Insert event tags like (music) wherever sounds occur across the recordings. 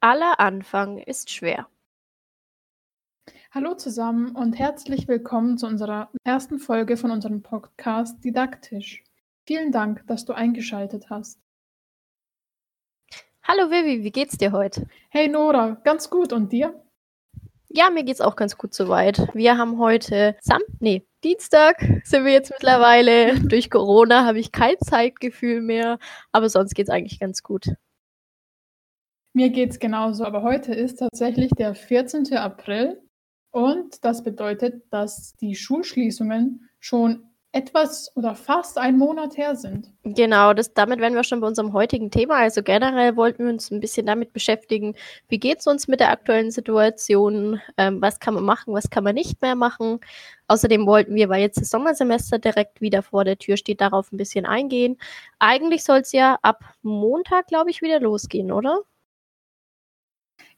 Aller Anfang ist schwer. Hallo zusammen und herzlich willkommen zu unserer ersten Folge von unserem Podcast Didaktisch. Vielen Dank, dass du eingeschaltet hast. Hallo Vivi, wie geht's dir heute? Hey Nora, ganz gut und dir? Ja, mir geht's auch ganz gut soweit. Wir haben heute Sam, nee, Dienstag sind wir jetzt mittlerweile. (laughs) Durch Corona habe ich kein Zeitgefühl mehr, aber sonst geht's eigentlich ganz gut. Mir geht's genauso, aber heute ist tatsächlich der 14. April und das bedeutet, dass die Schulschließungen schon etwas oder fast einen Monat her sind. Genau, das, damit wären wir schon bei unserem heutigen Thema. Also generell wollten wir uns ein bisschen damit beschäftigen, wie geht es uns mit der aktuellen Situation, ähm, was kann man machen, was kann man nicht mehr machen. Außerdem wollten wir, weil jetzt das Sommersemester direkt wieder vor der Tür steht, darauf ein bisschen eingehen. Eigentlich soll es ja ab Montag, glaube ich, wieder losgehen, oder?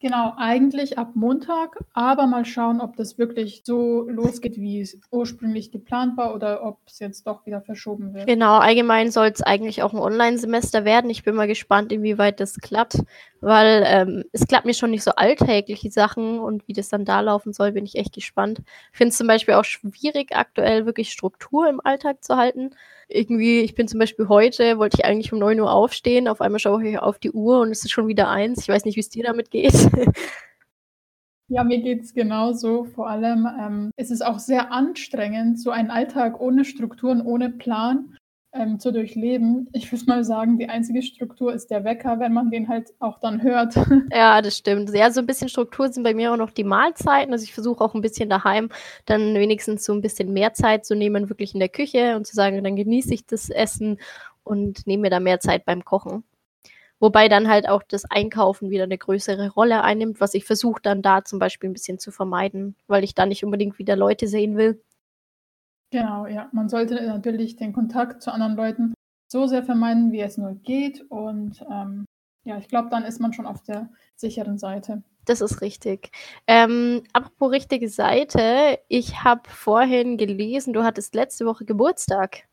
Genau, eigentlich ab Montag, aber mal schauen, ob das wirklich so losgeht, wie es ursprünglich geplant war oder ob es jetzt doch wieder verschoben wird. Genau, allgemein soll es eigentlich auch ein Online-Semester werden. Ich bin mal gespannt, inwieweit das klappt, weil ähm, es klappt mir schon nicht so alltägliche Sachen und wie das dann da laufen soll, bin ich echt gespannt. Ich finde es zum Beispiel auch schwierig, aktuell wirklich Struktur im Alltag zu halten irgendwie, ich bin zum Beispiel heute, wollte ich eigentlich um 9 Uhr aufstehen, auf einmal schaue ich auf die Uhr und es ist schon wieder eins. Ich weiß nicht, wie es dir damit geht. (laughs) Ja, mir geht es genauso. Vor allem ähm, ist es auch sehr anstrengend, so einen Alltag ohne Strukturen, ohne Plan ähm, zu durchleben. Ich würde mal sagen, die einzige Struktur ist der Wecker, wenn man den halt auch dann hört. (laughs) Ja, das stimmt. Ja, so ein bisschen Struktur sind bei mir auch noch die Mahlzeiten. Also ich versuche auch ein bisschen daheim dann wenigstens so ein bisschen mehr Zeit zu nehmen, wirklich in der Küche und zu sagen, dann genieße ich das Essen und nehme mir da mehr Zeit beim Kochen. Wobei dann halt auch das Einkaufen wieder eine größere Rolle einnimmt, was ich versuche dann da zum Beispiel ein bisschen zu vermeiden, weil ich da nicht unbedingt wieder Leute sehen will. Genau, ja. Man sollte natürlich den Kontakt zu anderen Leuten so sehr vermeiden, wie es nur geht. Und ähm, ja, ich glaube, dann ist man schon auf der sicheren Seite. Das ist richtig. Ähm, apropos richtige Seite, ich habe vorhin gelesen, du hattest letzte Woche Geburtstag.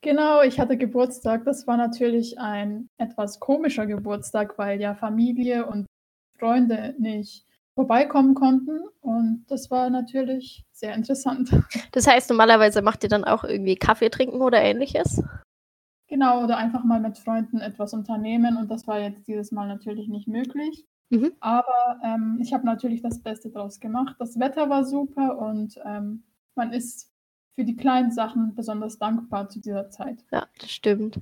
Genau, ich hatte Geburtstag. Das war natürlich ein etwas komischer Geburtstag, weil ja Familie und Freunde nicht vorbeikommen konnten. Und das war natürlich sehr interessant. Das heißt, normalerweise macht ihr dann auch irgendwie Kaffee trinken oder ähnliches? Genau, oder einfach mal mit Freunden etwas unternehmen. Und das war jetzt dieses Mal natürlich nicht möglich. Mhm. Aber ähm, ich habe natürlich das Beste draus gemacht. Das Wetter war super und ähm, man ist für die kleinen Sachen besonders dankbar zu dieser Zeit. Ja, das stimmt.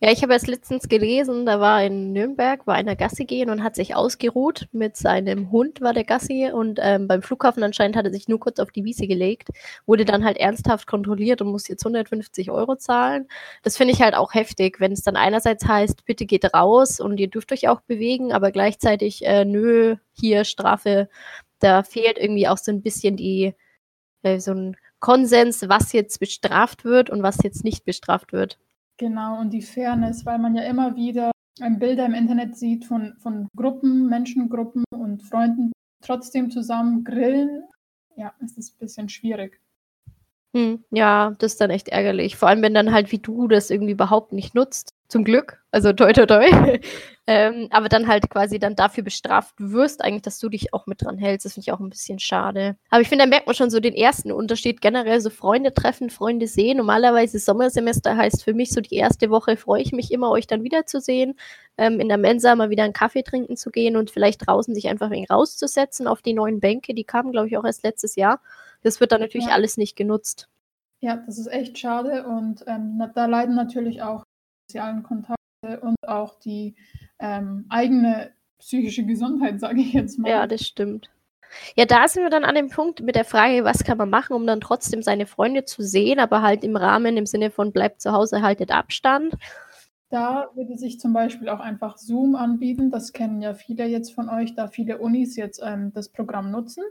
Ja, ich habe erst letztens gelesen, da war in Nürnberg, war einer Gassi gehen und hat sich ausgeruht. Mit seinem Hund war der Gassi und ähm, beim Flughafen anscheinend hat er sich nur kurz auf die Wiese gelegt, wurde dann halt ernsthaft kontrolliert und muss jetzt 150 Euro zahlen. Das finde ich halt auch heftig, wenn es dann einerseits heißt, bitte geht raus und ihr dürft euch auch bewegen, aber gleichzeitig, äh, nö, hier Strafe. Da fehlt irgendwie auch so ein bisschen die, äh, so ein Konsens, was jetzt bestraft wird und was jetzt nicht bestraft wird. Genau, und die Fairness, weil man ja immer wieder Bilder im Internet sieht von, von Gruppen, Menschengruppen und Freunden trotzdem zusammen grillen. Ja, es ist ein bisschen schwierig. Hm, ja, das ist dann echt ärgerlich. Vor allem, wenn dann halt wie du das irgendwie überhaupt nicht nutzt. Zum Glück. Also toi toi toi. (laughs) ähm, aber dann halt quasi dann dafür bestraft wirst, eigentlich, dass du dich auch mit dran hältst. Das finde ich auch ein bisschen schade. Aber ich finde, da merkt man schon so den ersten Unterschied. Generell so Freunde treffen, Freunde sehen. Normalerweise Sommersemester heißt für mich so die erste Woche freue ich mich immer, euch dann wiederzusehen. Ähm, in der Mensa mal wieder einen Kaffee trinken zu gehen und vielleicht draußen sich einfach ein wenig rauszusetzen auf die neuen Bänke. Die kamen, glaube ich, auch erst letztes Jahr. Das wird dann natürlich ja. alles nicht genutzt. Ja, das ist echt schade und ähm, da leiden natürlich auch sozialen Kontakte und auch die ähm, eigene psychische Gesundheit, (laughs) sage ich jetzt mal. Ja, das stimmt. Ja, da sind wir dann an dem Punkt mit der Frage, was kann man machen, um dann trotzdem seine Freunde zu sehen, aber halt im Rahmen im Sinne von bleibt zu Hause, haltet Abstand. Da würde sich zum Beispiel auch einfach Zoom anbieten. Das kennen ja viele jetzt von euch, da viele Unis jetzt ähm, das Programm nutzen.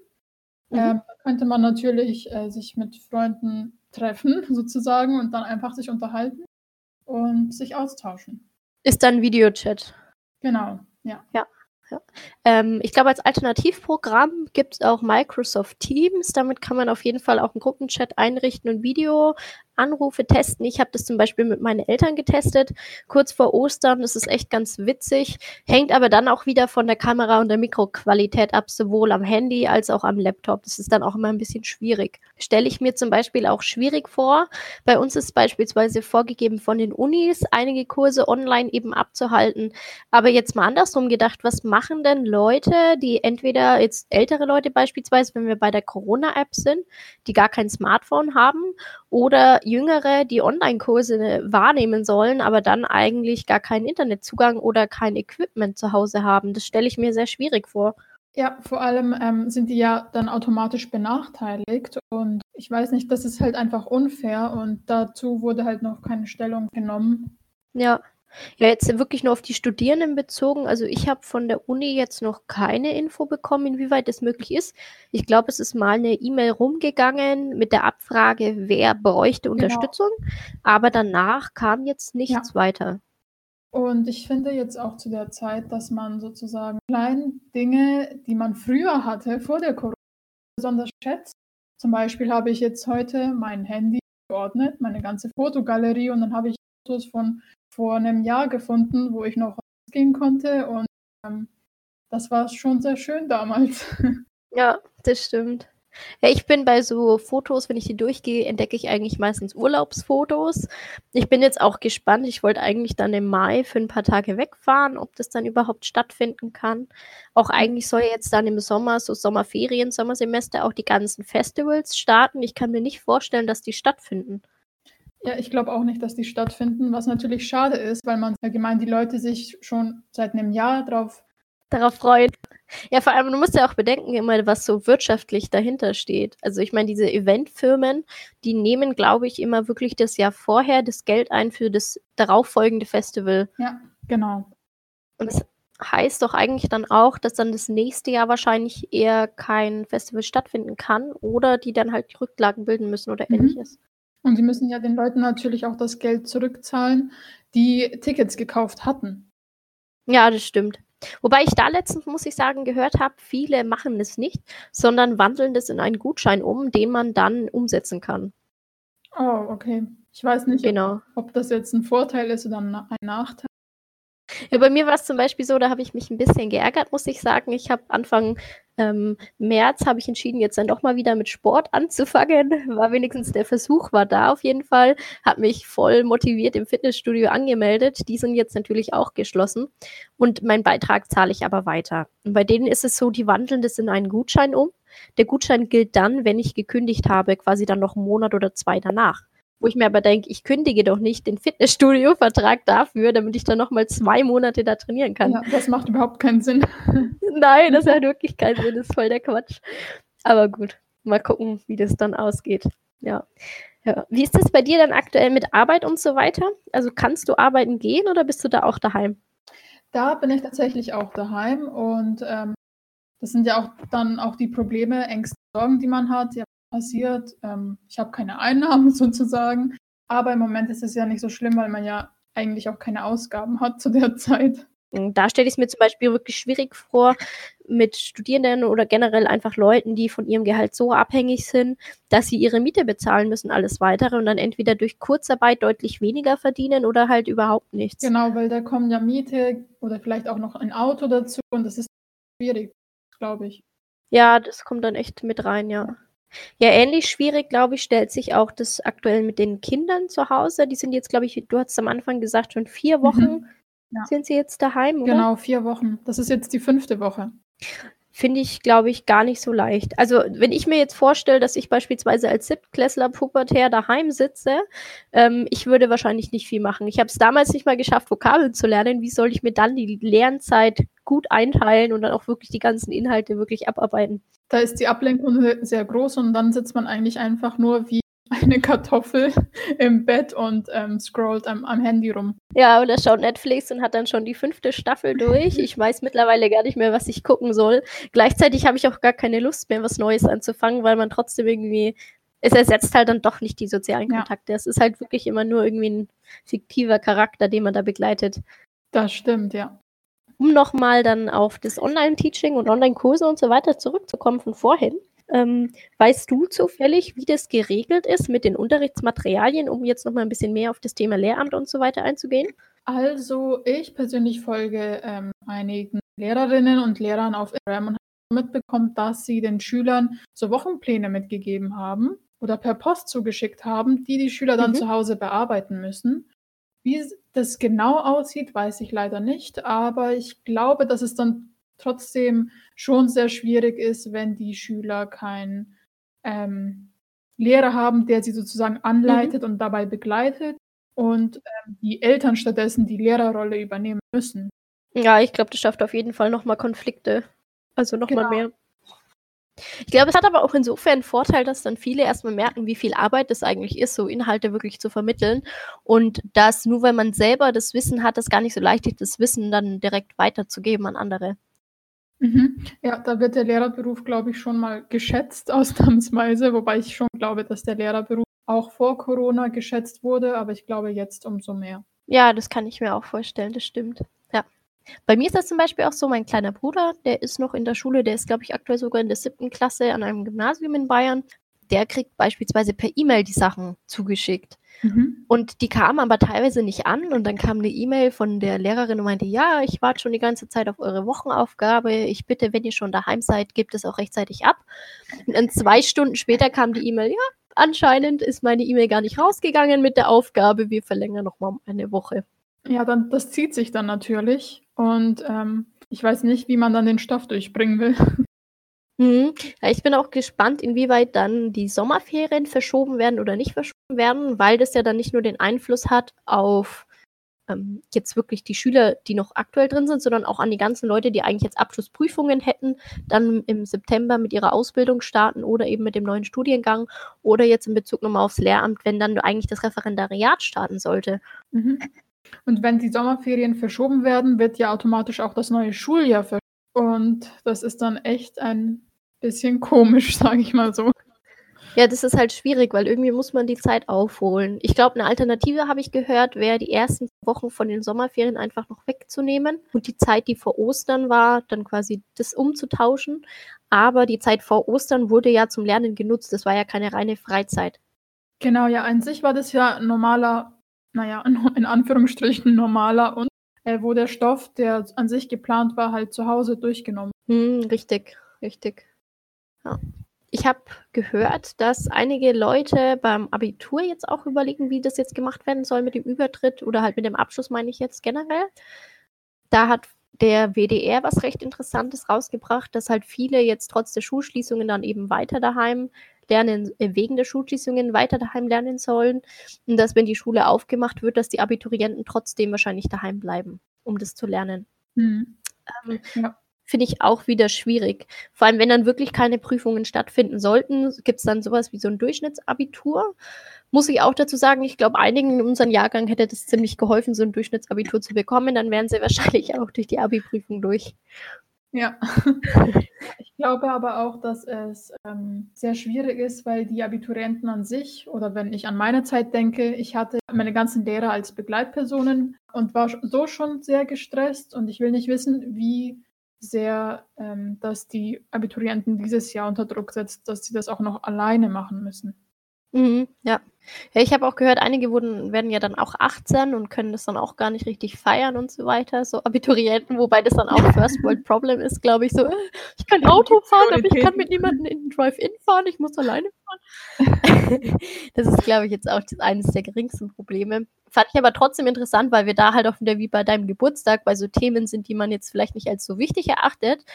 Mhm. Ähm, da könnte man natürlich äh, sich mit Freunden treffen, (laughs) sozusagen, und dann einfach sich unterhalten und sich austauschen. Ist dann Videochat. Genau, ja. Ja, Ja. Ähm, ich glaube, als Alternativprogramm gibt es auch Microsoft Teams. Damit kann man auf jeden Fall auch einen Gruppenchat einrichten und Video Anrufe testen. Ich habe das zum Beispiel mit meinen Eltern getestet, kurz vor Ostern. Das ist echt ganz witzig, hängt aber dann auch wieder von der Kamera und der Mikroqualität ab, sowohl am Handy als auch am Laptop. Das ist dann auch immer ein bisschen schwierig. Stelle ich mir zum Beispiel auch schwierig vor. Bei uns ist beispielsweise vorgegeben von den Unis, einige Kurse online eben abzuhalten. Aber jetzt mal andersrum gedacht, was machen denn Leute, die entweder jetzt ältere Leute beispielsweise, wenn wir bei der Corona-App sind, die gar kein Smartphone haben oder Jüngere, die Online-Kurse wahrnehmen sollen, aber dann eigentlich gar keinen Internetzugang oder kein Equipment zu Hause haben. Das stelle ich mir sehr schwierig vor. Ja, vor allem ähm, sind die ja dann automatisch benachteiligt und ich weiß nicht, das ist halt einfach unfair und dazu wurde halt noch keine Stellung genommen. Ja. Ja, jetzt wirklich nur auf die Studierenden bezogen. Also ich habe von der Uni jetzt noch keine Info bekommen, inwieweit das möglich ist. Ich glaube, es ist mal eine E-Mail rumgegangen mit der Abfrage, wer bräuchte genau. Unterstützung. Aber danach kam jetzt nichts ja. weiter. Und ich finde jetzt auch zu der Zeit, dass man sozusagen kleine Dinge, die man früher hatte, vor der Corona, besonders schätzt. Zum Beispiel habe ich jetzt heute mein Handy geordnet, meine ganze Fotogalerie und dann habe ich Fotos von vor einem Jahr gefunden, wo ich noch gehen konnte und ähm, das war schon sehr schön damals. (laughs) Ja, das stimmt. Ja, ich bin bei so Fotos, wenn ich die durchgehe, entdecke ich eigentlich meistens Urlaubsfotos. Ich bin jetzt auch gespannt. Ich wollte eigentlich dann im Mai für ein paar Tage wegfahren, ob das dann überhaupt stattfinden kann. Auch eigentlich soll jetzt dann im Sommer, so Sommerferien, Sommersemester, auch die ganzen Festivals starten. Ich kann mir nicht vorstellen, dass die stattfinden. Ja, ich glaube auch nicht, dass die stattfinden, was natürlich schade ist, weil man allgemein die Leute sich schon seit einem Jahr drauf darauf freuen. Ja, vor allem, du musst ja auch bedenken, immer, was so wirtschaftlich dahinter steht. Also ich meine, diese Eventfirmen, die nehmen, glaube ich, immer wirklich das Jahr vorher das Geld ein für das darauffolgende Festival. Ja, genau. Und das heißt doch eigentlich dann auch, dass dann das nächste Jahr wahrscheinlich eher kein Festival stattfinden kann oder die dann halt Rücklagen bilden müssen oder mhm. ähnliches. Und sie müssen ja den Leuten natürlich auch das Geld zurückzahlen, die Tickets gekauft hatten. Ja, das stimmt. Wobei ich da letztens, muss ich sagen, gehört habe, viele machen es nicht, sondern wandeln das in einen Gutschein um, den man dann umsetzen kann. Oh, okay. Ich weiß nicht, genau. ob, ob das jetzt ein Vorteil ist oder ein Nachteil. Ja, bei mir war es zum Beispiel so, da habe ich mich ein bisschen geärgert, muss ich sagen. Ich habe Anfang ähm, März habe ich entschieden, jetzt dann doch mal wieder mit Sport anzufangen. (laughs) War wenigstens der Versuch, war da auf jeden Fall. Habe mich voll motiviert im Fitnessstudio angemeldet. Die sind jetzt natürlich auch geschlossen. Und meinen Beitrag zahle ich aber weiter. Und bei denen ist es so, die wandeln das in einen Gutschein um. Der Gutschein gilt dann, wenn ich gekündigt habe, quasi dann noch einen Monat oder zwei danach. Wo ich mir aber denke, ich kündige doch nicht den Fitnessstudio-Vertrag dafür, damit ich dann nochmal zwei Monate da trainieren kann. Ja, das macht überhaupt keinen Sinn. (laughs) Nein, das hat wirklich keinen Sinn, das ist voll der Quatsch. Aber gut, mal gucken, wie das dann ausgeht. Ja. ja. Wie ist das bei dir dann aktuell mit Arbeit und so weiter? Also kannst du arbeiten gehen oder bist du da auch daheim? Da bin ich tatsächlich auch daheim und ähm, das sind ja auch dann auch die Probleme, Ängste, Sorgen, die man hat. Ja, passiert. Ähm, ich habe keine Einnahmen (laughs) sozusagen. Aber im Moment ist es ja nicht so schlimm, weil man ja eigentlich auch keine Ausgaben hat zu der Zeit. Da stelle ich es mir zum Beispiel wirklich schwierig vor, mit Studierenden oder generell einfach Leuten, die von ihrem Gehalt so abhängig sind, dass sie ihre Miete bezahlen müssen, alles weitere und dann entweder durch Kurzarbeit deutlich weniger verdienen oder halt überhaupt nichts. Genau, weil da kommen ja Miete oder vielleicht auch noch ein Auto dazu und das ist schwierig, glaube ich. Ja, das kommt dann echt mit rein, ja. Ja, ähnlich schwierig, glaube ich, stellt sich auch das aktuell mit den Kindern zu Hause. Die sind jetzt, glaube ich, du hast am Anfang gesagt, schon vier mhm. Wochen mhm. ja. sind sie jetzt daheim, oder? Genau, vier Wochen. Das ist jetzt die fünfte Woche. Finde ich, glaube ich, gar nicht so leicht. Also, wenn ich mir jetzt vorstelle, dass ich beispielsweise als Siebtklässler pubertär daheim sitze, ähm, ich würde wahrscheinlich nicht viel machen. Ich habe es damals nicht mal geschafft, Vokabeln zu lernen. Wie soll ich mir dann die Lernzeit gut einteilen und dann auch wirklich die ganzen Inhalte wirklich abarbeiten? Da ist die Ablenkung sehr groß und dann sitzt man eigentlich einfach nur wie eine Kartoffel im Bett und ähm, scrollt am, am, Handy rum. Ja, oder schaut Netflix und hat dann schon die fünfte Staffel durch. Ich weiß mittlerweile gar nicht mehr, was ich gucken soll. Gleichzeitig habe ich auch gar keine Lust mehr, was Neues anzufangen, weil man trotzdem irgendwie, es ersetzt halt dann doch nicht die sozialen Kontakte. Ja. Es ist halt wirklich immer nur irgendwie ein fiktiver Charakter, den man da begleitet. Das stimmt, ja. Um nochmal dann auf das Online-Teaching und Online-Kurse und so weiter zurückzukommen von vorhin. Ähm, weißt du zufällig, wie das geregelt ist mit den Unterrichtsmaterialien, um jetzt nochmal ein bisschen mehr auf das Thema Lehramt und so weiter einzugehen? Also ich persönlich folge ähm, einigen Lehrerinnen und Lehrern auf Instagram und habe mitbekommen, dass sie den Schülern so Wochenpläne mitgegeben haben oder per Post zugeschickt haben, die die Schüler dann mhm. zu Hause bearbeiten müssen. Wie das genau aussieht, weiß ich leider nicht, aber ich glaube, dass es dann trotzdem schon sehr schwierig ist, wenn die Schüler keinen ähm, Lehrer haben, der sie sozusagen anleitet mhm. und dabei begleitet und ähm, die Eltern stattdessen die Lehrerrolle übernehmen müssen. Ja, ich glaube, das schafft auf jeden Fall nochmal Konflikte. Also nochmal genau. mehr. Ich glaube, es hat aber auch insofern einen Vorteil, dass dann viele erstmal merken, wie viel Arbeit das eigentlich ist, so Inhalte wirklich zu vermitteln. Und dass nur weil man selber das Wissen hat, das gar nicht so leicht ist, das Wissen dann direkt weiterzugeben an andere. Mhm. Ja, da wird der Lehrerberuf, glaube ich, schon mal geschätzt, (laughs) ausnahmsweise, wobei ich schon glaube, dass der Lehrerberuf auch vor Corona geschätzt wurde, aber ich glaube jetzt umso mehr. Ja, das kann ich mir auch vorstellen, das stimmt. Ja. Bei mir ist das zum Beispiel auch so, mein kleiner Bruder, der ist noch in der Schule, der ist, glaube ich, aktuell sogar in der siebten Klasse an einem Gymnasium in Bayern. Der kriegt beispielsweise per E-Mail die Sachen zugeschickt. Mhm. Und die kamen aber teilweise nicht an und dann kam eine E-Mail von der Lehrerin und meinte, ja, ich warte schon die ganze Zeit auf eure Wochenaufgabe. Ich bitte, wenn ihr schon daheim seid, gebt es auch rechtzeitig ab. Und dann zwei Stunden später kam die E-Mail, ja, anscheinend ist meine E-Mail gar nicht rausgegangen mit der Aufgabe, wir verlängern nochmal um eine Woche. Ja, dann, das zieht sich dann natürlich. Und ähm, ich weiß nicht, wie man dann den Stoff durchbringen will. (laughs) Mhm. Ja, ich bin auch gespannt, inwieweit dann die Sommerferien verschoben werden oder nicht verschoben werden, weil das ja dann nicht nur den Einfluss hat auf ähm, jetzt wirklich die Schüler, die noch aktuell drin sind, sondern auch an die ganzen Leute, die eigentlich jetzt Abschlussprüfungen hätten, dann im September mit ihrer Ausbildung starten oder eben mit dem neuen Studiengang oder jetzt in Bezug nochmal aufs Lehramt, wenn dann eigentlich das Referendariat starten sollte. Mhm. Und wenn die Sommerferien verschoben werden, wird ja automatisch auch das neue Schuljahr verschoben. Und das ist dann echt ein bisschen komisch, (laughs) sage ich mal so. Ja, das ist halt schwierig, weil irgendwie muss man die Zeit aufholen. Ich glaube, eine Alternative habe ich gehört, wäre die ersten Wochen von den Sommerferien einfach noch wegzunehmen und die Zeit, die vor Ostern war, dann quasi das umzutauschen. Aber die Zeit vor Ostern wurde ja zum Lernen genutzt. Das war ja keine reine Freizeit. Genau, ja, an sich war das ja normaler, naja, (laughs) in Anführungsstrichen normaler und äh, wo der Stoff, der an sich geplant war, halt zu Hause durchgenommen. Hm, richtig, richtig. Ja. Ich habe gehört, dass einige Leute beim Abitur jetzt auch überlegen, wie das jetzt gemacht werden soll mit dem Übertritt oder halt mit dem Abschluss, meine ich jetzt generell. Da hat der WDR was recht Interessantes rausgebracht, dass halt viele jetzt trotz der Schulschließungen dann eben weiter daheim lernen, äh, wegen der Schulschließungen weiter daheim lernen sollen. Und dass, wenn die Schule aufgemacht wird, dass die Abiturienten trotzdem wahrscheinlich daheim bleiben, um das zu lernen. Mhm. Ähm, ja finde ich auch wieder schwierig. Vor allem, wenn dann wirklich keine Prüfungen stattfinden sollten, gibt es dann sowas wie so ein Durchschnittsabitur. Muss ich auch dazu sagen, ich glaube, einigen in unserem Jahrgang hätte das ziemlich geholfen, so ein Durchschnittsabitur zu bekommen. Dann wären sie wahrscheinlich auch durch die Abi-Prüfung durch. Ja. (laughs) ich glaube aber auch, dass es ähm, sehr schwierig ist, weil die Abiturienten an sich, oder wenn ich an meine Zeit denke, ich hatte meine ganzen Lehrer als Begleitpersonen und war so schon sehr gestresst und ich will nicht wissen, wie sehr, ähm, dass die Abiturienten dieses Jahr unter Druck setzt, dass sie das auch noch alleine machen müssen. Mhm, ja. Ja, ich habe auch gehört, einige wurden, werden ja dann auch 18 und können das dann auch gar nicht richtig feiern und so weiter. So Abiturienten, wobei das dann auch First World Problem ist, glaube ich. So, (laughs) ich kann Auto fahren, aber ich kann mit niemandem in den Drive-In fahren, ich muss alleine fahren. (laughs) das ist, glaube ich, jetzt auch eines der geringsten Probleme. Fand ich aber trotzdem interessant, weil wir da halt auch wieder wie bei deinem Geburtstag bei so Themen sind, die man jetzt vielleicht nicht als so wichtig erachtet,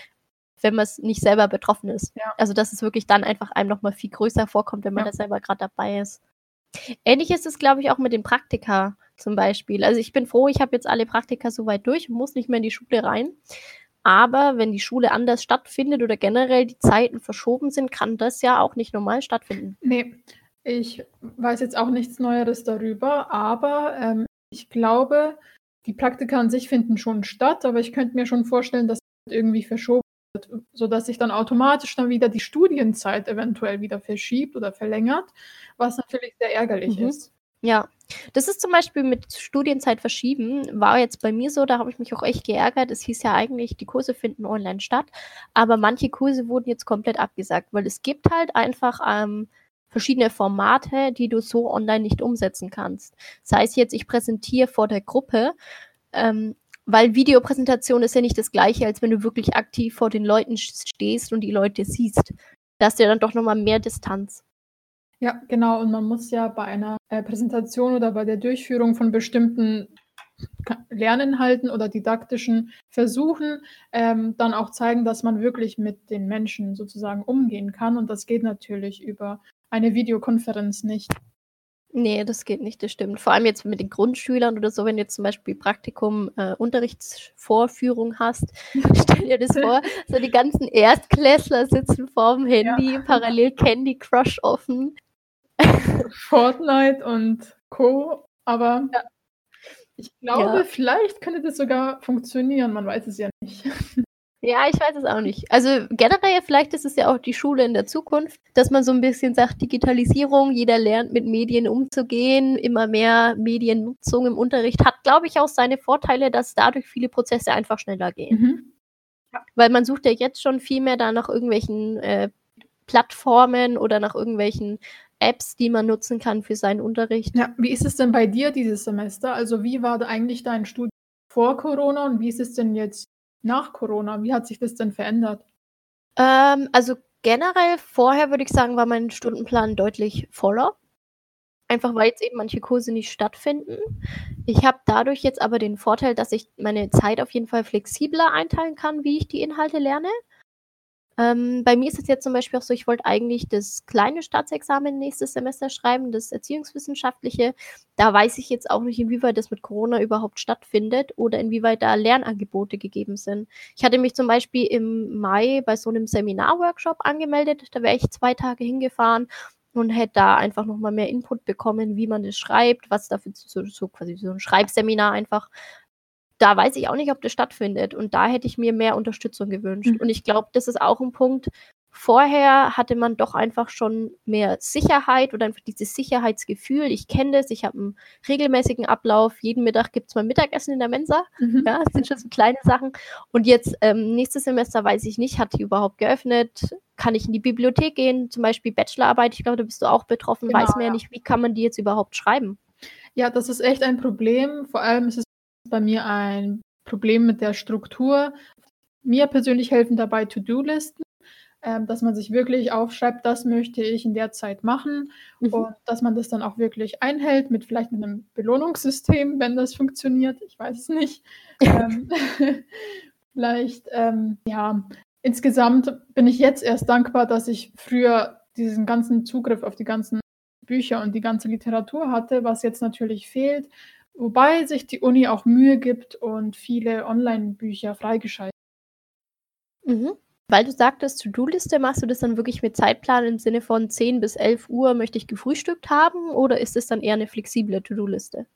wenn man es nicht selber betroffen ist. Ja. Also dass es wirklich dann einfach einem nochmal viel größer vorkommt, wenn man ja. da selber gerade dabei ist. Ähnlich ist es, glaube ich, auch mit den Praktika zum Beispiel. Also ich bin froh, ich habe jetzt alle Praktika soweit durch und muss nicht mehr in die Schule rein. Aber wenn die Schule anders stattfindet oder generell die Zeiten verschoben sind, kann das ja auch nicht normal stattfinden. Nee, ich weiß jetzt auch nichts Neueres darüber, aber ähm, ich glaube, die Praktika an sich finden schon statt, aber ich könnte mir schon vorstellen, dass irgendwie verschoben wird, sodass sich dann automatisch dann wieder die Studienzeit eventuell wieder verschiebt oder verlängert, was natürlich sehr ärgerlich mhm. ist. Ja, Das ist zum Beispiel mit Studienzeit verschieben, war jetzt bei mir so, da habe ich mich auch echt geärgert. Es hieß ja eigentlich, die Kurse finden online statt, aber manche Kurse wurden jetzt komplett abgesagt, weil es gibt halt einfach ähm, verschiedene Formate, die du so online nicht umsetzen kannst. Sei es jetzt, ich präsentiere vor der Gruppe, ähm, weil Videopräsentation ist ja nicht das gleiche, als wenn du wirklich aktiv vor den Leuten stehst und die Leute siehst. Da hast du ja dann doch nochmal mehr Distanz. Ja, genau. Und man muss ja bei einer äh, Präsentation oder bei der Durchführung von bestimmten Lerninhalten oder didaktischen Versuchen ähm, dann auch zeigen, dass man wirklich mit den Menschen sozusagen umgehen kann. Und das geht natürlich über eine Videokonferenz nicht. Nee, das geht nicht, das stimmt. Vor allem jetzt mit den Grundschülern oder so, wenn du jetzt zum Beispiel Praktikum äh, Unterrichtsvorführung hast, (laughs) stell dir das vor, so die ganzen Erstklässler sitzen vorm Handy, ja. parallel Candy Crush offen. Fortnite und Co. Aber ja. ich glaube, ja. vielleicht könnte das sogar funktionieren, man weiß es ja nicht. (laughs) Ja, ich weiß es auch nicht. Also generell, vielleicht ist es ja auch die Schule in der Zukunft, dass man so ein bisschen sagt, Digitalisierung, jeder lernt mit Medien umzugehen, immer mehr Mediennutzung im Unterricht hat, glaube ich, auch seine Vorteile, dass dadurch viele Prozesse einfach schneller gehen. Mhm. Ja. Weil man sucht ja jetzt schon viel mehr da nach irgendwelchen äh, Plattformen oder nach irgendwelchen Apps, die man nutzen kann für seinen Unterricht. Ja, wie ist es denn bei dir dieses Semester? Also wie war eigentlich dein Studium vor Corona und wie ist es denn jetzt nach Corona? Wie hat sich das denn verändert? Ähm, also generell vorher würde ich sagen, war mein Stundenplan deutlich voller. Einfach weil jetzt eben manche Kurse nicht stattfinden. Ich habe dadurch jetzt aber den Vorteil, dass ich meine Zeit auf jeden Fall flexibler einteilen kann, wie ich die Inhalte lerne. Ähm, bei mir ist es jetzt zum Beispiel auch so, ich wollte eigentlich das kleine Staatsexamen nächstes Semester schreiben, das Erziehungswissenschaftliche. Da weiß ich jetzt auch nicht, inwieweit das mit Corona überhaupt stattfindet oder inwieweit da Lernangebote gegeben sind. Ich hatte mich zum Beispiel im Mai bei so einem Seminarworkshop angemeldet. Da wäre ich zwei Tage hingefahren und hätte da einfach nochmal mehr Input bekommen, wie man das schreibt, was dafür so, so quasi so ein Schreibseminar einfach da weiß ich auch nicht, ob das stattfindet. Und da hätte ich mir mehr Unterstützung gewünscht. Mhm. Und ich glaube, das ist auch ein Punkt. Vorher hatte man doch einfach schon mehr Sicherheit oder einfach dieses Sicherheitsgefühl. Ich kenne das, ich habe einen regelmäßigen Ablauf. Jeden Mittag gibt es mal Mittagessen in der Mensa. Mhm. Ja, das sind schon so kleine Sachen. Und jetzt, ähm, nächstes Semester weiß ich nicht, hat die überhaupt geöffnet? Kann ich in die Bibliothek gehen? Zum Beispiel Bachelorarbeit. Ich glaube, da bist du auch betroffen. Genau, weiß mir ja nicht, wie kann man die jetzt überhaupt schreiben? Ja, das ist echt ein Problem. Vor allem ist es bei mir ein Problem mit der Struktur. Mir persönlich helfen dabei To-Do-Listen, ähm, dass man sich wirklich aufschreibt, das möchte ich in der Zeit machen mhm. und dass man das dann auch wirklich einhält mit vielleicht mit einem Belohnungssystem, wenn das funktioniert. Ich weiß es nicht. (laughs) ähm, (laughs) vielleicht, ähm, ja, insgesamt bin ich jetzt erst dankbar, dass ich früher diesen ganzen Zugriff auf die ganzen Bücher und die ganze Literatur hatte, was jetzt natürlich fehlt. Wobei sich die Uni auch Mühe gibt und viele Online-Bücher freigeschaltet. Mhm. Weil du sagtest, To-Do-Liste, machst du das dann wirklich mit Zeitplan im Sinne von 10 bis 11 Uhr möchte ich gefrühstückt haben oder ist es dann eher eine flexible To-Do-Liste?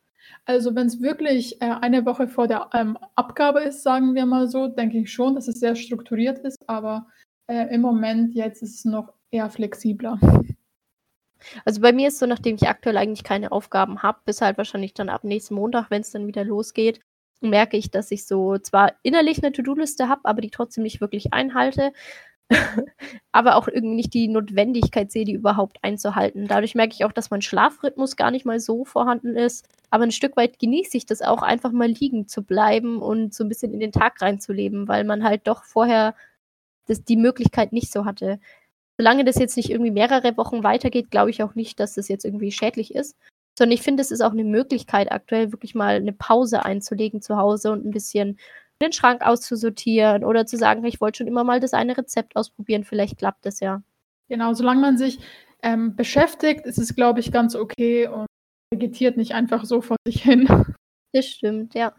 Also wenn es wirklich äh, eine Woche vor der ähm, Abgabe ist, sagen wir mal so, denke ich schon, dass es sehr strukturiert ist, aber äh, im Moment jetzt ist es noch eher flexibler. Also bei mir ist so, nachdem ich aktuell eigentlich keine Aufgaben habe, bis halt wahrscheinlich dann ab nächsten Montag, wenn es dann wieder losgeht, merke ich, dass ich so zwar innerlich eine To-Do-Liste habe, aber die trotzdem nicht wirklich einhalte, (laughs) aber auch irgendwie nicht die Notwendigkeit sehe, die überhaupt einzuhalten. Dadurch merke ich auch, dass mein Schlafrhythmus gar nicht mal so vorhanden ist. Aber ein Stück weit genieße ich das auch, einfach mal liegen zu bleiben und so ein bisschen in den Tag reinzuleben, weil man halt doch vorher das, die Möglichkeit nicht so hatte solange das jetzt nicht irgendwie mehrere Wochen weitergeht, glaube ich auch nicht, dass das jetzt irgendwie schädlich ist. Sondern ich finde, es ist auch eine Möglichkeit, aktuell wirklich mal eine Pause einzulegen zu Hause und ein bisschen den Schrank auszusortieren oder zu sagen, ich wollte schon immer mal das eine Rezept ausprobieren, vielleicht klappt das ja. Genau, solange man sich ähm, beschäftigt, ist es, glaube ich, ganz okay und vegetiert nicht einfach so vor sich hin. Das stimmt, ja.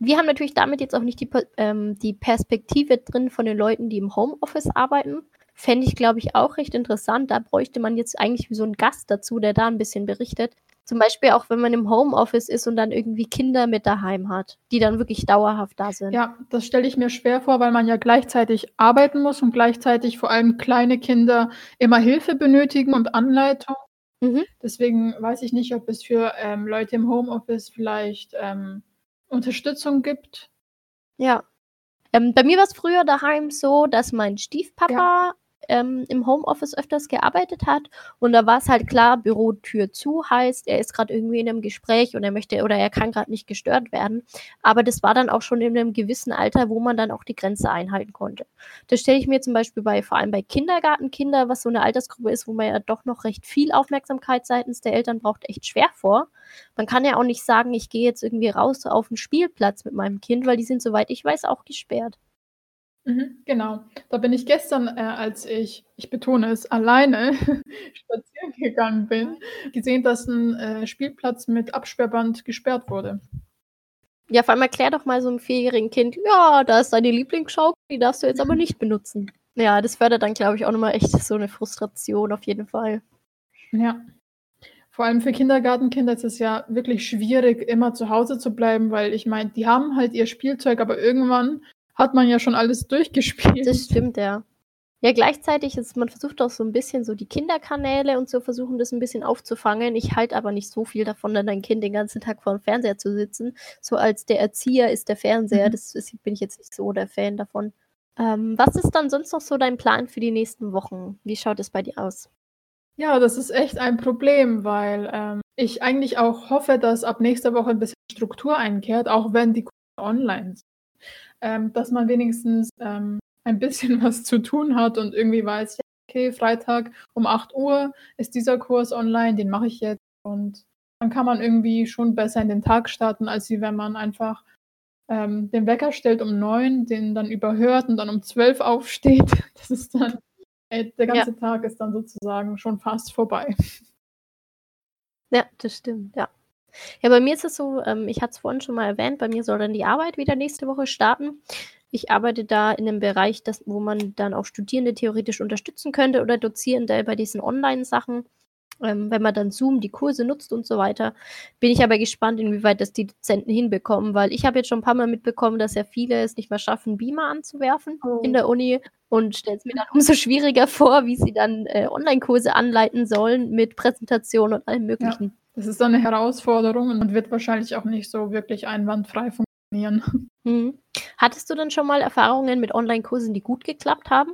Wir haben natürlich damit jetzt auch nicht die, ähm, die Perspektive drin von den Leuten, die im Homeoffice arbeiten. Fände ich, glaube ich, auch recht interessant. Da bräuchte man jetzt eigentlich wie so einen Gast dazu, der da ein bisschen berichtet. Zum Beispiel auch, wenn man im Homeoffice ist und dann irgendwie Kinder mit daheim hat, die dann wirklich dauerhaft da sind. Ja, das stelle ich mir schwer vor, weil man ja gleichzeitig arbeiten muss und gleichzeitig vor allem kleine Kinder immer Hilfe benötigen und Anleitung. Mhm. Deswegen weiß ich nicht, ob es für ähm, Leute im Homeoffice vielleicht ähm, Unterstützung gibt. Ja. Ähm, bei mir war es früher daheim so, dass mein Stiefpapa ja ähm, im Homeoffice öfters gearbeitet hat. Und da war es halt klar, Bürotür zu heißt, er ist gerade irgendwie in einem Gespräch und er möchte oder er kann gerade nicht gestört werden. Aber das war dann auch schon in einem gewissen Alter, wo man dann auch die Grenze einhalten konnte. Das stelle ich mir zum Beispiel bei, vor allem bei Kindergartenkinder, was so eine Altersgruppe ist, wo man ja doch noch recht viel Aufmerksamkeit seitens der Eltern braucht, echt schwer vor. Man kann ja auch nicht sagen, ich gehe jetzt irgendwie raus auf den Spielplatz mit meinem Kind, weil die sind, soweit ich weiß, auch gesperrt. Mhm, genau. Da bin ich gestern, äh, als ich ich betone es, alleine (laughs) spazieren gegangen bin, gesehen, dass ein äh, Spielplatz mit Absperrband gesperrt wurde. Ja, vor allem erklär doch mal so einem vierjährigen Kind: „Ja, da ist deine Lieblingsschaukel, die darfst du jetzt aber nicht benutzen.“ Ja, das fördert dann, glaube ich, auch nochmal echt so eine Frustration auf jeden Fall. Ja. Vor allem für Kindergartenkinder ist es ja wirklich schwierig, immer zu Hause zu bleiben, weil ich meine, die haben halt ihr Spielzeug, aber irgendwann hat man ja schon alles durchgespielt. Das stimmt, ja. Ja, gleichzeitig ist man versucht auch so ein bisschen so die Kinderkanäle und so versuchen, das ein bisschen aufzufangen. Ich halte aber nicht so viel davon, dann dein Kind den ganzen Tag vor dem Fernseher zu sitzen. So als der Erzieher ist der Fernseher. Mhm. Das, das bin ich jetzt nicht so der Fan davon. Ähm, was ist dann sonst noch so dein Plan für die nächsten Wochen? Wie schaut es bei dir aus? Ja, das ist echt ein Problem, weil ähm, ich eigentlich auch hoffe, dass ab nächster Woche ein bisschen Struktur einkehrt, auch wenn die online sind ähm, dass man wenigstens ähm, ein bisschen (laughs) was zu tun hat und irgendwie weiß, ja, okay, Freitag um 8 Uhr ist dieser Kurs online, den mache ich jetzt. Und dann kann man irgendwie schon besser in den Tag starten, als wenn man einfach ähm, den Wecker stellt um 9, den dann überhört und dann um 12 (laughs) aufsteht. Das ist dann, ey, der ganze ja. Tag ist dann sozusagen schon fast vorbei. Ja, das stimmt, ja. Ja, bei mir ist es so, ähm, ich hatte es vorhin schon mal erwähnt, bei mir soll dann die Arbeit wieder nächste Woche starten. Ich arbeite da in einem Bereich, das, wo man dann auch Studierende theoretisch unterstützen könnte oder Dozierende bei diesen Online-Sachen. Ähm, wenn man dann Zoom die Kurse nutzt und so weiter. Bin ich aber gespannt, inwieweit das die Dozenten hinbekommen, weil ich habe jetzt schon ein paar Mal mitbekommen, dass ja viele es nicht mehr schaffen, Beamer anzuwerfen oh. in der Uni und stelle es mir dann (laughs) umso schwieriger vor, wie sie dann äh, Online-Kurse anleiten sollen mit Präsentation und allem Möglichen. Ja. Das ist eine Herausforderung und wird wahrscheinlich auch nicht so wirklich einwandfrei funktionieren. Mhm. Hattest du dann schon mal Erfahrungen mit Online-Kursen, die gut geklappt haben?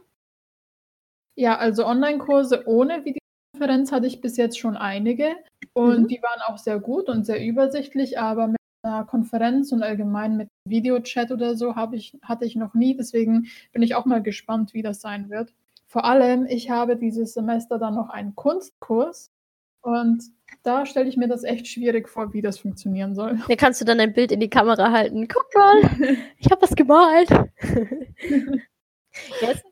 Ja, also Online-Kurse ohne Videokonferenz hatte ich bis jetzt schon einige und mhm. die waren auch sehr gut und sehr übersichtlich, aber mit einer Konferenz und allgemein mit Videochat oder so habe ich, hatte ich noch nie. Deswegen bin ich auch mal gespannt, wie das sein wird. Vor allem, ich habe dieses Semester dann noch einen Kunstkurs und da stelle ich mir das echt schwierig vor, wie das funktionieren soll. Da kannst du dann ein Bild in die Kamera halten. Guck mal, (laughs) ich habe was gemalt. (laughs) Yes.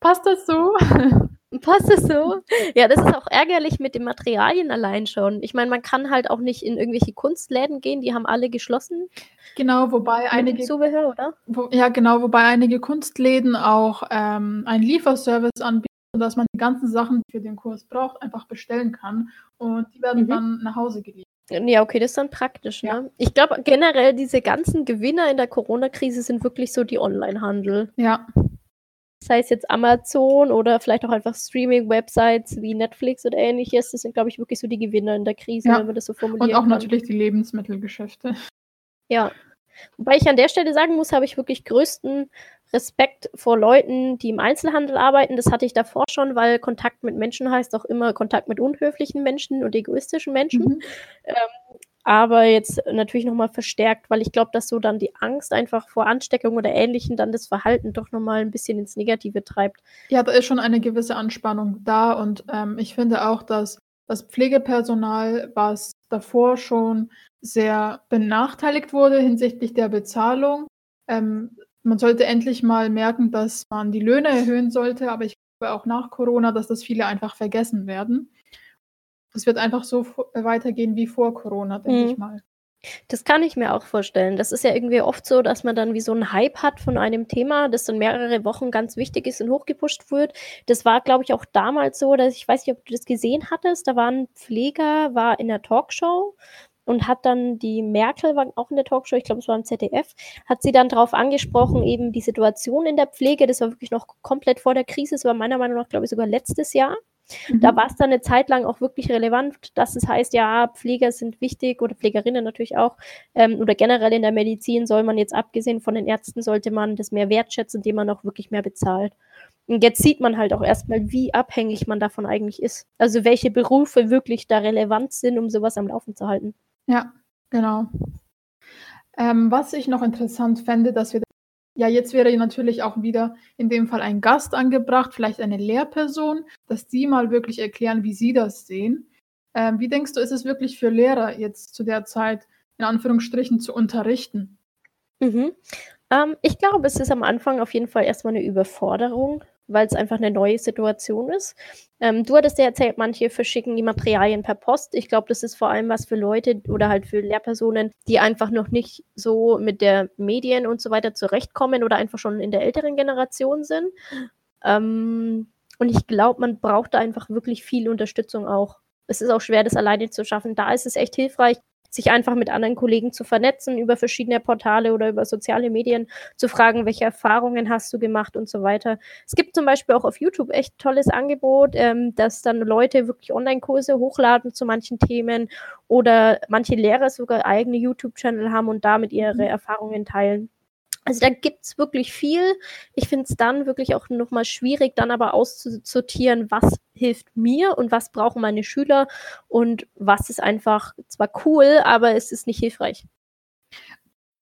Passt das so? (laughs) Passt das so? Ja, das ist auch ärgerlich mit den Materialien allein schon. Ich meine, man kann halt auch nicht in irgendwelche Kunstläden gehen, die haben alle geschlossen. Genau, wobei einige Zubehör, oder? Wo, ja, genau, wobei einige Kunstläden auch ähm, einen Lieferservice anbieten dass man die ganzen Sachen, die für den Kurs braucht, einfach bestellen kann und die werden mhm. dann nach Hause geliefert. Ja, okay, das ist dann praktisch, ne? Ja. Ich glaube generell, diese ganzen Gewinner in der Corona-Krise sind wirklich so die Online-Handel. Ja. Sei es jetzt Amazon oder vielleicht auch einfach Streaming-Websites wie Netflix oder ähnliches. Das sind, glaube ich, wirklich so die Gewinner in der Krise, ja. wenn man das so formulieren Und auch kann. natürlich die Lebensmittelgeschäfte. Ja. Wobei ich an der Stelle sagen muss, habe ich wirklich größten Respekt vor Leuten, die im Einzelhandel arbeiten. Das hatte ich davor schon, weil Kontakt mit Menschen heißt auch immer Kontakt mit unhöflichen Menschen und egoistischen Menschen. Mhm. Ähm, aber jetzt natürlich nochmal verstärkt, weil ich glaube, dass so dann die Angst einfach vor Ansteckung oder Ähnlichem dann das Verhalten doch nochmal ein bisschen ins Negative treibt. Ja, da ist schon eine gewisse Anspannung da und ähm, ich finde auch, dass das Pflegepersonal, was davor schon sehr benachteiligt wurde hinsichtlich der Bezahlung, ähm, man sollte endlich mal merken, dass man die Löhne erhöhen sollte, aber ich glaube auch nach Corona, dass das viele einfach vergessen werden. Es wird einfach so weitergehen wie vor Corona, denke mhm. ich mal. Das kann ich mir auch vorstellen. Das ist ja irgendwie oft so, dass man dann wie so einen Hype hat von einem Thema, das dann mehrere Wochen ganz wichtig ist und hochgepusht wird. Das war, glaube ich, auch damals so, dass ich weiß nicht, ob du das gesehen hattest. Da war ein Pfleger, war in der Talkshow und hat dann die Merkel, war auch in der Talkshow, ich glaube, es war im ZDF, hat sie dann darauf angesprochen, eben die Situation in der Pflege, das war wirklich noch komplett vor der Krise, das war meiner Meinung nach, glaube ich, sogar letztes Jahr. Mhm. Da war es dann eine Zeit lang auch wirklich relevant, dass es heißt, ja, Pfleger sind wichtig oder Pflegerinnen natürlich auch. Ähm, oder generell in der Medizin soll man jetzt, abgesehen von den Ärzten, sollte man das mehr wertschätzen, indem man auch wirklich mehr bezahlt. Und jetzt sieht man halt auch erstmal, wie abhängig man davon eigentlich ist. Also welche Berufe wirklich da relevant sind, um sowas am Laufen zu halten. Ja, genau. Ähm, was ich noch interessant fände, dass wir ja, jetzt wäre natürlich auch wieder in dem Fall ein Gast angebracht, vielleicht eine Lehrperson, dass die mal wirklich erklären, wie sie das sehen. Ähm, wie denkst du, ist es wirklich für Lehrer jetzt zu der Zeit in Anführungsstrichen zu unterrichten? Mhm. Ähm, ich glaube, es ist am Anfang auf jeden Fall erstmal eine Überforderung, weil es einfach eine neue Situation ist. Ähm, du hattest ja erzählt, manche verschicken die Materialien per Post. Ich glaube, das ist vor allem was für Leute oder halt für Lehrpersonen, die einfach noch nicht so mit der Medien und so weiter zurechtkommen oder einfach schon in der älteren Generation sind. Ähm, und ich glaube, man braucht da einfach wirklich viel Unterstützung auch. Es ist auch schwer, das alleine zu schaffen. Da ist es echt hilfreich, sich einfach mit anderen Kollegen zu vernetzen über verschiedene Portale oder über soziale Medien, zu fragen, welche Erfahrungen hast du gemacht und so weiter. Es gibt zum Beispiel auch auf YouTube echt tolles Angebot, ähm, dass dann Leute wirklich Online-Kurse hochladen zu manchen Themen oder manche Lehrer sogar eigene YouTube-Channel haben und damit ihre mhm. Erfahrungen teilen. Also da gibt's wirklich viel. Ich finde es dann wirklich auch nochmal schwierig, dann aber auszusortieren, was hilft mir und was brauchen meine Schüler und was ist einfach zwar cool, aber es ist nicht hilfreich.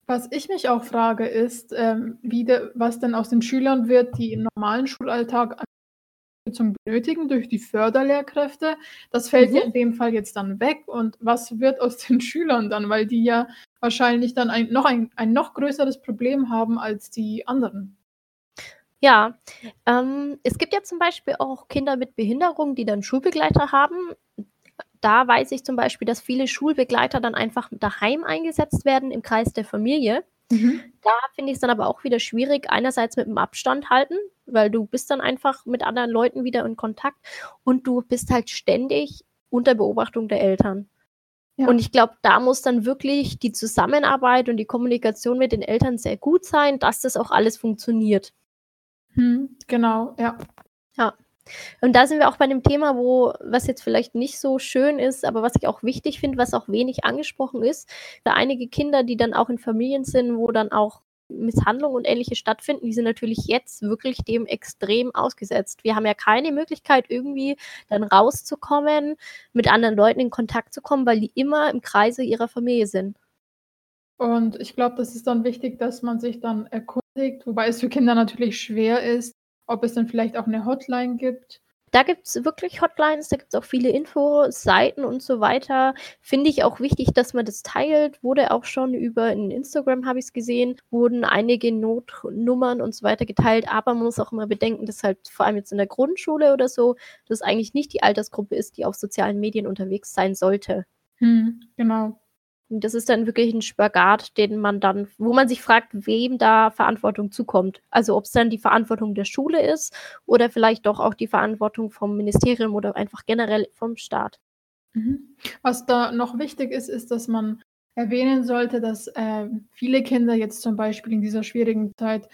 Was ich mich auch frage, ist, ähm, wie de, was denn aus den Schülern wird, die im normalen Schulalltag zum Benötigen durch die Förderlehrkräfte. Das fällt mhm. ja in dem Fall jetzt dann weg. Und was wird aus (laughs) den Schülern dann, weil die ja wahrscheinlich dann ein noch, ein, ein noch größeres Problem haben als die anderen? Ja, ähm, es gibt ja zum Beispiel auch Kinder mit Behinderung, die dann Schulbegleiter haben. Da weiß ich zum Beispiel, dass viele Schulbegleiter dann einfach daheim eingesetzt werden im Kreis der Familie. Mhm. Da finde ich es dann aber auch wieder schwierig, einerseits mit dem Abstand halten, weil du bist dann einfach mit anderen Leuten wieder in Kontakt und du bist halt ständig unter Beobachtung der Eltern. Ja. Und ich glaube, da muss dann wirklich die Zusammenarbeit und die Kommunikation mit den Eltern sehr gut sein, dass das auch alles funktioniert. Hm, genau, ja. Ja. Und da sind wir auch bei dem Thema, wo, was jetzt vielleicht nicht so schön ist, aber was ich auch wichtig finde, was auch wenig angesprochen ist, da einige Kinder, die dann auch in Familien sind, wo dann auch Misshandlungen und ähnliches stattfinden, die sind natürlich jetzt wirklich dem extrem ausgesetzt. Wir haben ja keine Möglichkeit, irgendwie dann rauszukommen, mit anderen Leuten in Kontakt zu kommen, weil die immer im Kreise ihrer Familie sind. Und ich glaube, das ist dann wichtig, dass man sich dann erkundigt, wobei es für Kinder natürlich schwer ist, ob es dann vielleicht auch eine Hotline gibt. Da gibt es wirklich Hotlines, da gibt es auch viele Infoseiten und so weiter. Finde ich auch wichtig, dass man das teilt. Wurde auch schon über in Instagram, habe ich es gesehen, wurden einige Notnummern und so weiter geteilt. Aber man muss auch immer bedenken, dass halt vor allem jetzt in der Grundschule oder so, dass eigentlich nicht die Altersgruppe ist, die auf sozialen Medien unterwegs sein sollte. Hm, genau. Das ist dann wirklich ein Spagat, den man dann, wo man sich fragt, wem da Verantwortung zukommt. Also ob es dann die Verantwortung der Schule ist oder vielleicht doch auch die Verantwortung vom Ministerium oder einfach generell vom Staat. Mhm. Was da noch wichtig ist, ist, dass man erwähnen sollte, dass äh, viele Kinder jetzt zum Beispiel in dieser schwierigen Zeit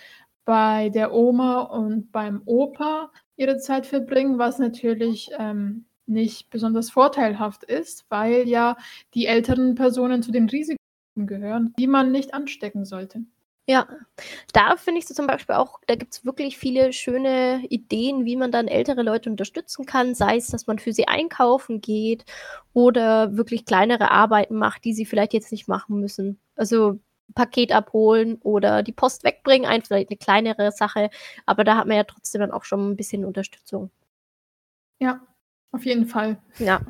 bei der Oma und beim Opa ihre Zeit verbringen, was natürlich ähm, nicht besonders vorteilhaft ist, weil ja die älteren Personen zu den Risiken gehören, die man nicht anstecken sollte. Ja, da finde ich so zum Beispiel auch, da gibt es wirklich viele schöne Ideen, wie man dann ältere Leute unterstützen kann, sei es, dass man für sie einkaufen geht oder wirklich kleinere Arbeiten macht, die sie vielleicht jetzt nicht machen müssen. Also Paket abholen oder die Post wegbringen, einfach eine kleinere Sache, aber da hat man ja trotzdem dann auch schon ein bisschen Unterstützung. Ja, auf jeden Fall. Ja.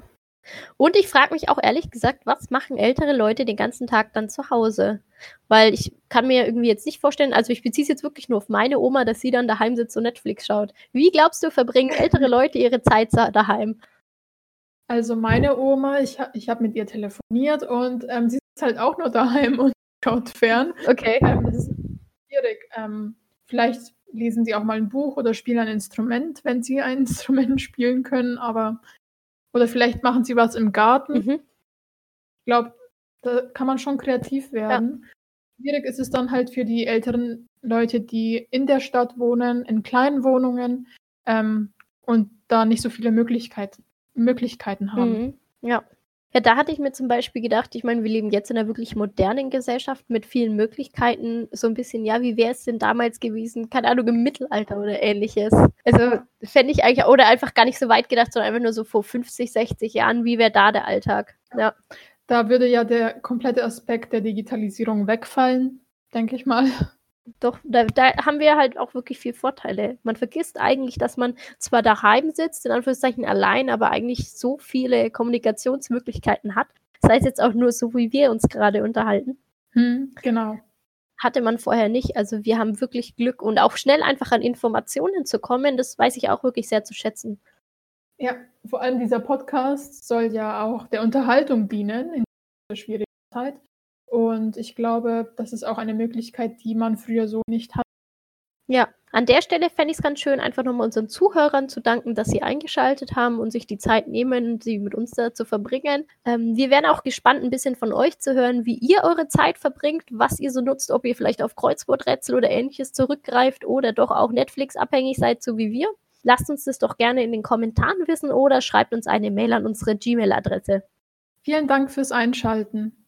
Und ich frage mich auch ehrlich gesagt, was machen ältere Leute den ganzen Tag dann zu Hause? Weil ich kann mir irgendwie jetzt nicht vorstellen, also ich beziehe es jetzt wirklich nur auf meine Oma, dass sie dann daheim sitzt und Netflix schaut. Wie glaubst du, verbringen ältere (laughs) Leute ihre Zeit daheim? Also meine Oma, ich, ich habe mit ihr telefoniert und ähm, sie ist halt auch nur daheim und schaut fern. Okay. Ähm, das ist schwierig. Ähm, vielleicht lesen sie auch mal ein Buch oder spielen ein Instrument, wenn sie ein (laughs) Instrument spielen können, aber oder vielleicht machen sie was im Garten. Mhm. Ich glaube, da kann man schon kreativ werden. Ja. Schwierig ist es dann halt für die älteren Leute, die in der Stadt wohnen, in kleinen Wohnungen. Ähm, und da nicht so viele Möglichkeit, Möglichkeiten haben. Mhm. Ja. Ja, da hatte ich mir zum Beispiel gedacht, ich meine, wir leben jetzt in einer wirklich modernen Gesellschaft mit vielen Möglichkeiten. So ein bisschen, ja, wie wäre es denn damals gewesen? Keine Ahnung, im Mittelalter oder ähnliches. Also fände ich eigentlich, oder einfach gar nicht so weit gedacht, sondern einfach nur so vor 50, 60 Jahren, wie wäre da der Alltag? Ja. Da würde ja der komplette Aspekt der Digitalisierung wegfallen, denke ich mal. Doch, da, da, haben wir halt auch wirklich viel Vorteile. Man vergisst eigentlich, dass man zwar daheim sitzt, in Anführungszeichen allein, aber eigentlich so viele Kommunikationsmöglichkeiten hat. Sei es jetzt auch nur so, wie wir uns gerade unterhalten. Hm, genau. Hatte man vorher nicht. Also wir haben wirklich Glück und auch schnell einfach an Informationen zu kommen, das weiß ich auch wirklich sehr zu schätzen. Ja, vor allem dieser Podcast soll ja auch der Unterhaltung dienen in dieser schwierigen Zeit. Und ich glaube, das ist auch eine Möglichkeit, die man früher so nicht hat. Ja, an der Stelle fände ich es ganz schön, einfach nochmal unseren Zuhörern zu danken, dass sie eingeschaltet haben und sich die Zeit nehmen, sie mit uns da zu verbringen. Ähm, wir wären auch gespannt, ein bisschen von euch zu hören, wie ihr eure Zeit verbringt, was ihr so nutzt, ob ihr vielleicht auf Kreuzworträtsel oder ähnliches zurückgreift oder doch auch Netflix-abhängig seid, so wie wir. Lasst uns das doch gerne in den Kommentaren wissen oder schreibt uns eine Mail an unsere Gmail-Adresse. Vielen Dank fürs Einschalten.